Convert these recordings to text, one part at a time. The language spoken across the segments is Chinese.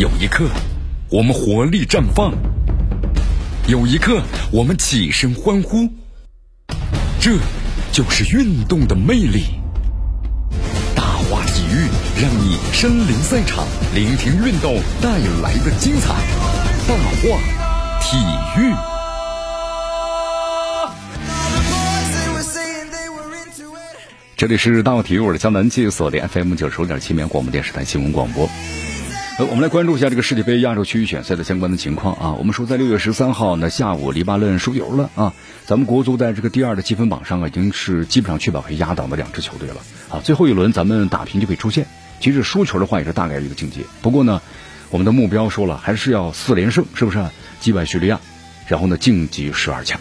有一刻，我们活力绽放；有一刻，我们起身欢呼。这就是运动的魅力。大话体育，让你身临赛场，聆听运动带来的精彩。大话体育。这里是大话体育，我是江南，记锁定 FM 九十五点七绵广播电视台新闻广播。我们来关注一下这个世界杯亚洲区预选赛的相关的情况啊。我们说，在六月十三号呢下午，黎巴嫩输油了啊。咱们国足在这个第二的积分榜上啊，已经是基本上确保可以压倒的两支球队了啊。最后一轮咱们打平就可以出线，其实输球的话也是大概率的境界。不过呢，我们的目标说了，还是要四连胜，是不是？击败叙利亚，然后呢晋级十二强。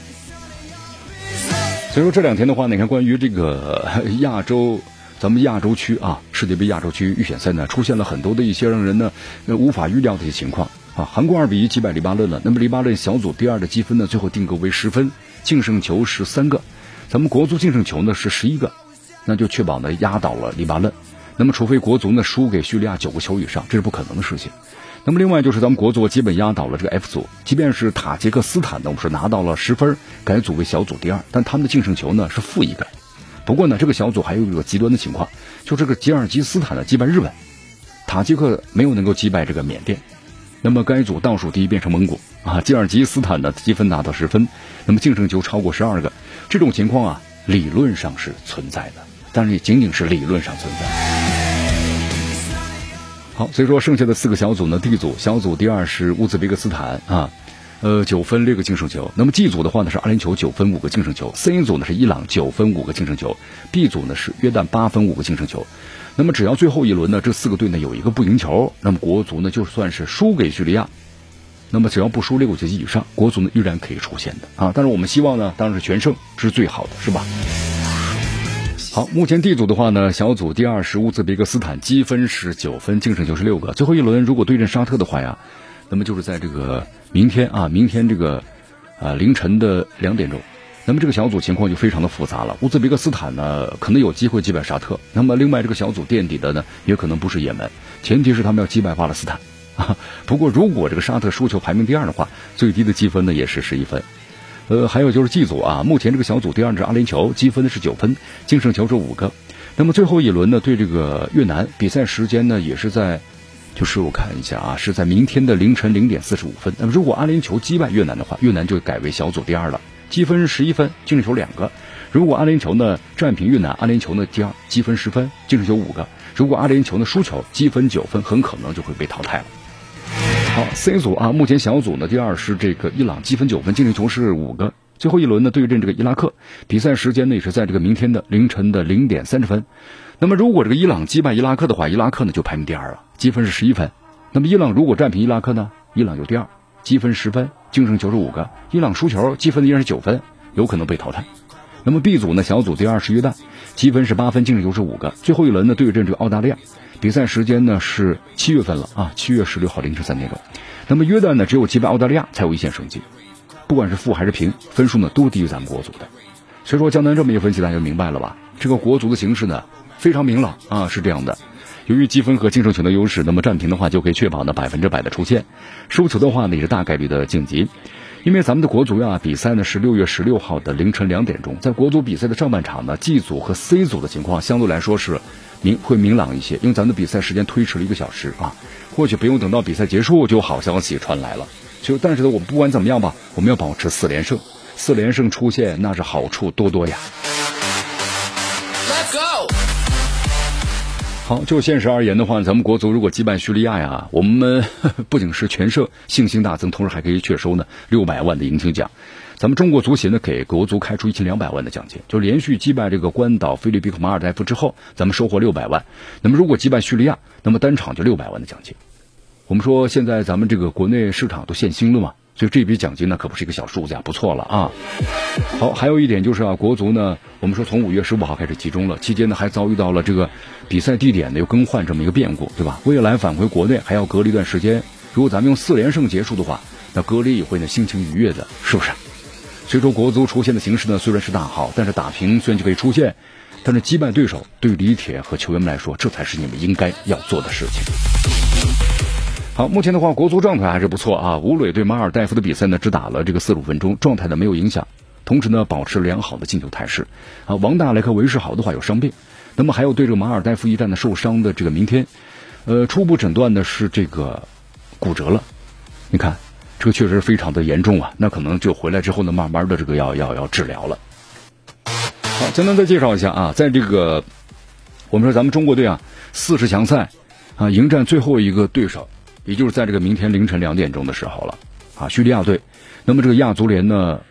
所以说这两天的话，你看关于这个 亚洲，咱们亚洲区啊，世界杯亚洲区预选赛呢，出现了很多的一些让人呢无法预料的一些情况啊。韩国二比一击败黎巴嫩了，那么黎巴嫩小组第二的积分呢，最后定格为十分，净胜球是三个，咱们国足净胜球呢是十一个，那就确保呢压倒了黎巴嫩。那么除非国足呢输给叙利亚九个球以上，这是不可能的事情。那么另外就是咱们国足基本压倒了这个 F 组，即便是塔吉克斯坦呢，我们是拿到了十分，改组为小组第二，但他们的净胜球呢是负一个。不过呢，这个小组还有一个极端的情况，就这个吉尔吉斯坦呢击败日本，塔吉克没有能够击败这个缅甸，那么该组倒数第一变成蒙古。啊，吉尔吉斯坦的积分达到十分，那么净胜球超过十二个，这种情况啊理论上是存在的，但是也仅仅是理论上存在。好，所以说剩下的四个小组呢，D 组小组第二是乌兹别克斯坦啊，呃九分六个净胜球。那么 G 组的话呢是阿联酋九分五个净胜球，C 组呢是伊朗九分五个净胜球，B 组呢是约旦八分五个净胜球。那么只要最后一轮呢这四个队呢有一个不赢球，那么国足呢就算是输给叙利亚，那么只要不输六个球以上，国足呢依然可以出现的啊。但是我们希望呢当然是全胜是最好的，是吧？好，目前 D 组的话呢，小组第二是乌兹别克斯坦，积分是九分，净胜球是六个。最后一轮如果对阵沙特的话呀，那么就是在这个明天啊，明天这个啊凌晨的两点钟，那么这个小组情况就非常的复杂了。乌兹别克斯坦呢可能有机会击败沙特，那么另外这个小组垫底的呢也可能不是也门，前提是他们要击败巴勒斯坦 啊。不过如果这个沙特输球排名第二的话，最低的积分呢也是十一分。呃，还有就是 G 组啊，目前这个小组第二是阿联酋，积分的是九分，净胜球是五个。那么最后一轮呢，对这个越南比赛时间呢，也是在，就是我看一下啊，是在明天的凌晨零点四十五分。那么如果阿联酋击败越南的话，越南就改为小组第二了，积分十一分，净胜球两个。如果阿联酋呢战平越南，阿联酋呢第二，积分十分，净胜球五个。如果阿联酋呢输球，积分九分，很可能就会被淘汰了。好，C 组啊，目前小组呢第二是这个伊朗，积分九分，净胜球是五个。最后一轮呢对阵这个伊拉克，比赛时间呢也是在这个明天的凌晨的零点三十分。那么如果这个伊朗击败伊拉克的话，伊拉克呢就排名第二了，积分是十一分。那么伊朗如果战平伊拉克呢，伊朗就第二，积分十分，净胜球是五个。伊朗输球，积分依然是九分，有可能被淘汰。那么 B 组呢，小组第二是约旦，积分是八分，净胜球是五个。最后一轮呢对阵这个澳大利亚。比赛时间呢是七月份了啊，七月十六号凌晨三点钟。那么约旦呢，只有击败澳大利亚才有一线生机，不管是负还是平，分数呢都低于咱们国足的。所以说江南这么一分析，大家就明白了吧？这个国足的形势呢非常明朗啊，是这样的。由于积分和净胜球的优势，那么战平的话就可以确保呢百分之百的出线，输球的话呢也是大概率的晋级。因为咱们的国足呀，比赛呢是六月十六号的凌晨两点钟，在国足比赛的上半场呢，G 组和 C 组的情况相对来说是。明会明朗一些，因为咱们的比赛时间推迟了一个小时啊，或许不用等到比赛结束就好消息传来了。就但是呢，我们不管怎么样吧，我们要保持四连胜，四连胜出现那是好处多多呀。好，就现实而言的话，咱们国足如果击败叙利亚呀，我们 不仅是全胜，信心大增，同时还可以确收呢六百万的银青奖。咱们中国足协呢给国足开出一千两百万的奖金，就连续击败这个关岛、菲律宾和马尔代夫之后，咱们收获六百万。那么如果击败叙利亚，那么单场就六百万的奖金。我们说现在咱们这个国内市场都限薪了嘛，所以这笔奖金呢可不是一个小数字啊，不错了啊。好，还有一点就是啊，国足呢，我们说从五月十五号开始集中了，期间呢还遭遇到了这个比赛地点呢又更换这么一个变故，对吧？未来返回国内还要隔离一段时间。如果咱们用四连胜结束的话，那隔离也会呢心情愉悦的，是不是？所以说，国足出现的形势呢，虽然是大好，但是打平虽然就可以出现，但是击败对手，对于李铁和球员们来说，这才是你们应该要做的事情。好，目前的话，国足状态还是不错啊。吴磊对马尔代夫的比赛呢，只打了这个四十五分钟，状态呢没有影响，同时呢保持良好的进球态势。啊，王大雷和韦世豪的话有伤病，那么还有对这个马尔代夫一战的受伤的这个明天，呃，初步诊断的是这个骨折了。你看，这个确实非常的严重啊，那可能就回来之后呢，慢慢的这个要要要治疗了。好，简单再介绍一下啊，在这个我们说咱们中国队啊，四十强赛啊，迎战最后一个对手。也就是在这个明天凌晨两点钟的时候了，啊，叙利亚队。那么这个亚足联呢，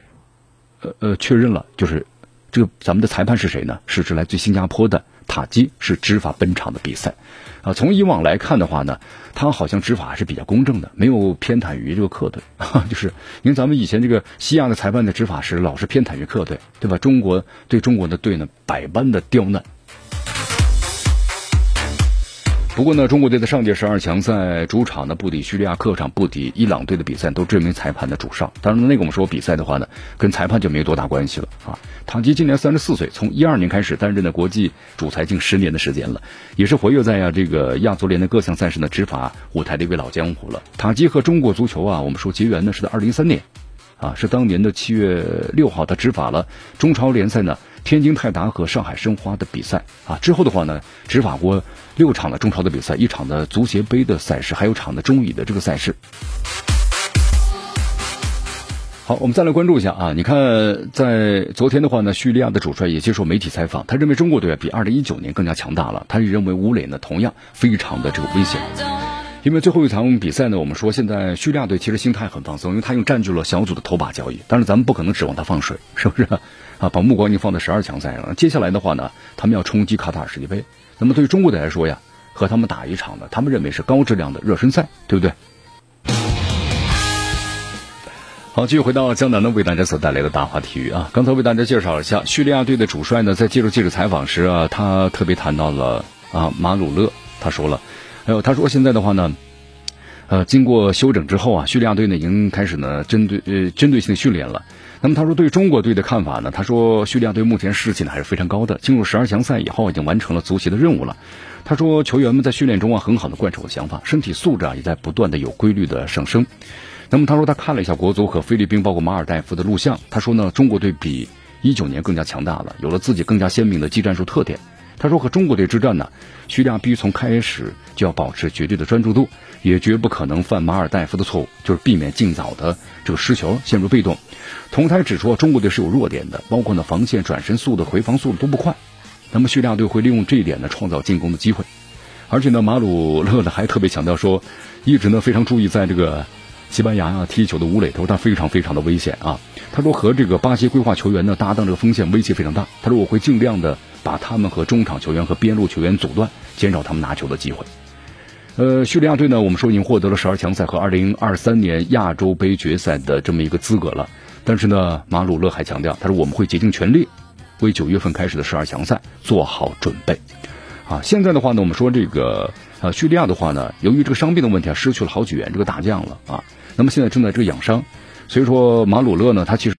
呃呃，确认了，就是这个咱们的裁判是谁呢？是指来自新加坡的塔基，是执法本场的比赛。啊，从以往来看的话呢，他好像执法还是比较公正的，没有偏袒于这个客队。就是因为咱们以前这个西亚的裁判的执法是老是偏袒于客队，对吧？中国对中国的队呢，百般的刁难。不过呢，中国队的上届十二强赛主场呢不敌叙利亚，客场不敌伊朗队的比赛都证明裁判的主上。当然，那个我们说比赛的话呢，跟裁判就没多大关系了啊。塔吉今年三十四岁，从一二年开始担任的国际主裁近十年的时间了，也是活跃在呀这个亚足联的各项赛事的执法舞台的一位老江湖了。塔吉和中国足球啊，我们说结缘呢是在二零一三年，啊是当年的七月六号他执法了中超联赛呢。天津泰达和上海申花的比赛啊，之后的话呢，执法过六场的中超的比赛，一场的足协杯的赛事，还有场的中乙的这个赛事。好，我们再来关注一下啊，你看，在昨天的话呢，叙利亚的主帅也接受媒体采访，他认为中国队比二零一九年更加强大了，他也认为吴磊呢同样非常的这个危险。因为最后一场比赛呢，我们说现在叙利亚队其实心态很放松，因为他又占据了小组的头把交椅，但是咱们不可能指望他放水，是不是？啊，把目光已经放在十二强赛上了。接下来的话呢，他们要冲击卡塔尔世界杯。那么对于中国队来说呀，和他们打一场呢，他们认为是高质量的热身赛，对不对？好，继续回到江南呢，为大家所带来的大话体育啊。刚才为大家介绍了一下叙利亚队的主帅呢，在接受记者采访时啊，他特别谈到了啊马鲁勒，他说了，还有他说现在的话呢。呃，经过休整之后啊，叙利亚队呢已经开始呢针对呃针对性训练了。那么他说对中国队的看法呢？他说叙利亚队目前士气呢还是非常高的，进入十二强赛以后已经完成了足协的任务了。他说球员们在训练中啊很好的贯彻我想法，身体素质啊也在不断的有规律的上升。那么他说他看了一下国足和菲律宾包括马尔代夫的录像，他说呢中国队比一九年更加强大了，有了自己更加鲜明的技战术特点。他说和中国队之战呢，叙利亚必须从开始就要保持绝对的专注度。也绝不可能犯马尔代夫的错误，就是避免尽早的这个失球，陷入被动。同台指出，中国队是有弱点的，包括呢防线转身速度、回防速度都不快。那么叙利亚队会利用这一点呢，创造进攻的机会。而且呢，马鲁勒呢还特别强调说，一直呢非常注意在这个西班牙啊踢球的吴磊，他说他非常非常的危险啊。他说和这个巴西规划球员呢搭档，这个风险威胁非常大。他说我会尽量的把他们和中场球员和边路球员阻断，减少他们拿球的机会。呃，叙利亚队呢，我们说已经获得了十二强赛和二零二三年亚洲杯决赛的这么一个资格了。但是呢，马鲁勒还强调，他说我们会竭尽全力为九月份开始的十二强赛做好准备。啊，现在的话呢，我们说这个呃，叙利亚的话呢，由于这个伤病的问题啊，失去了好几员这个大将了啊。那么现在正在这个养伤，所以说马鲁勒呢，他其实。